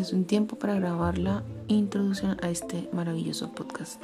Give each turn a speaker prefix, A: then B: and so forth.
A: es un tiempo para grabar la introducción a este maravilloso podcast.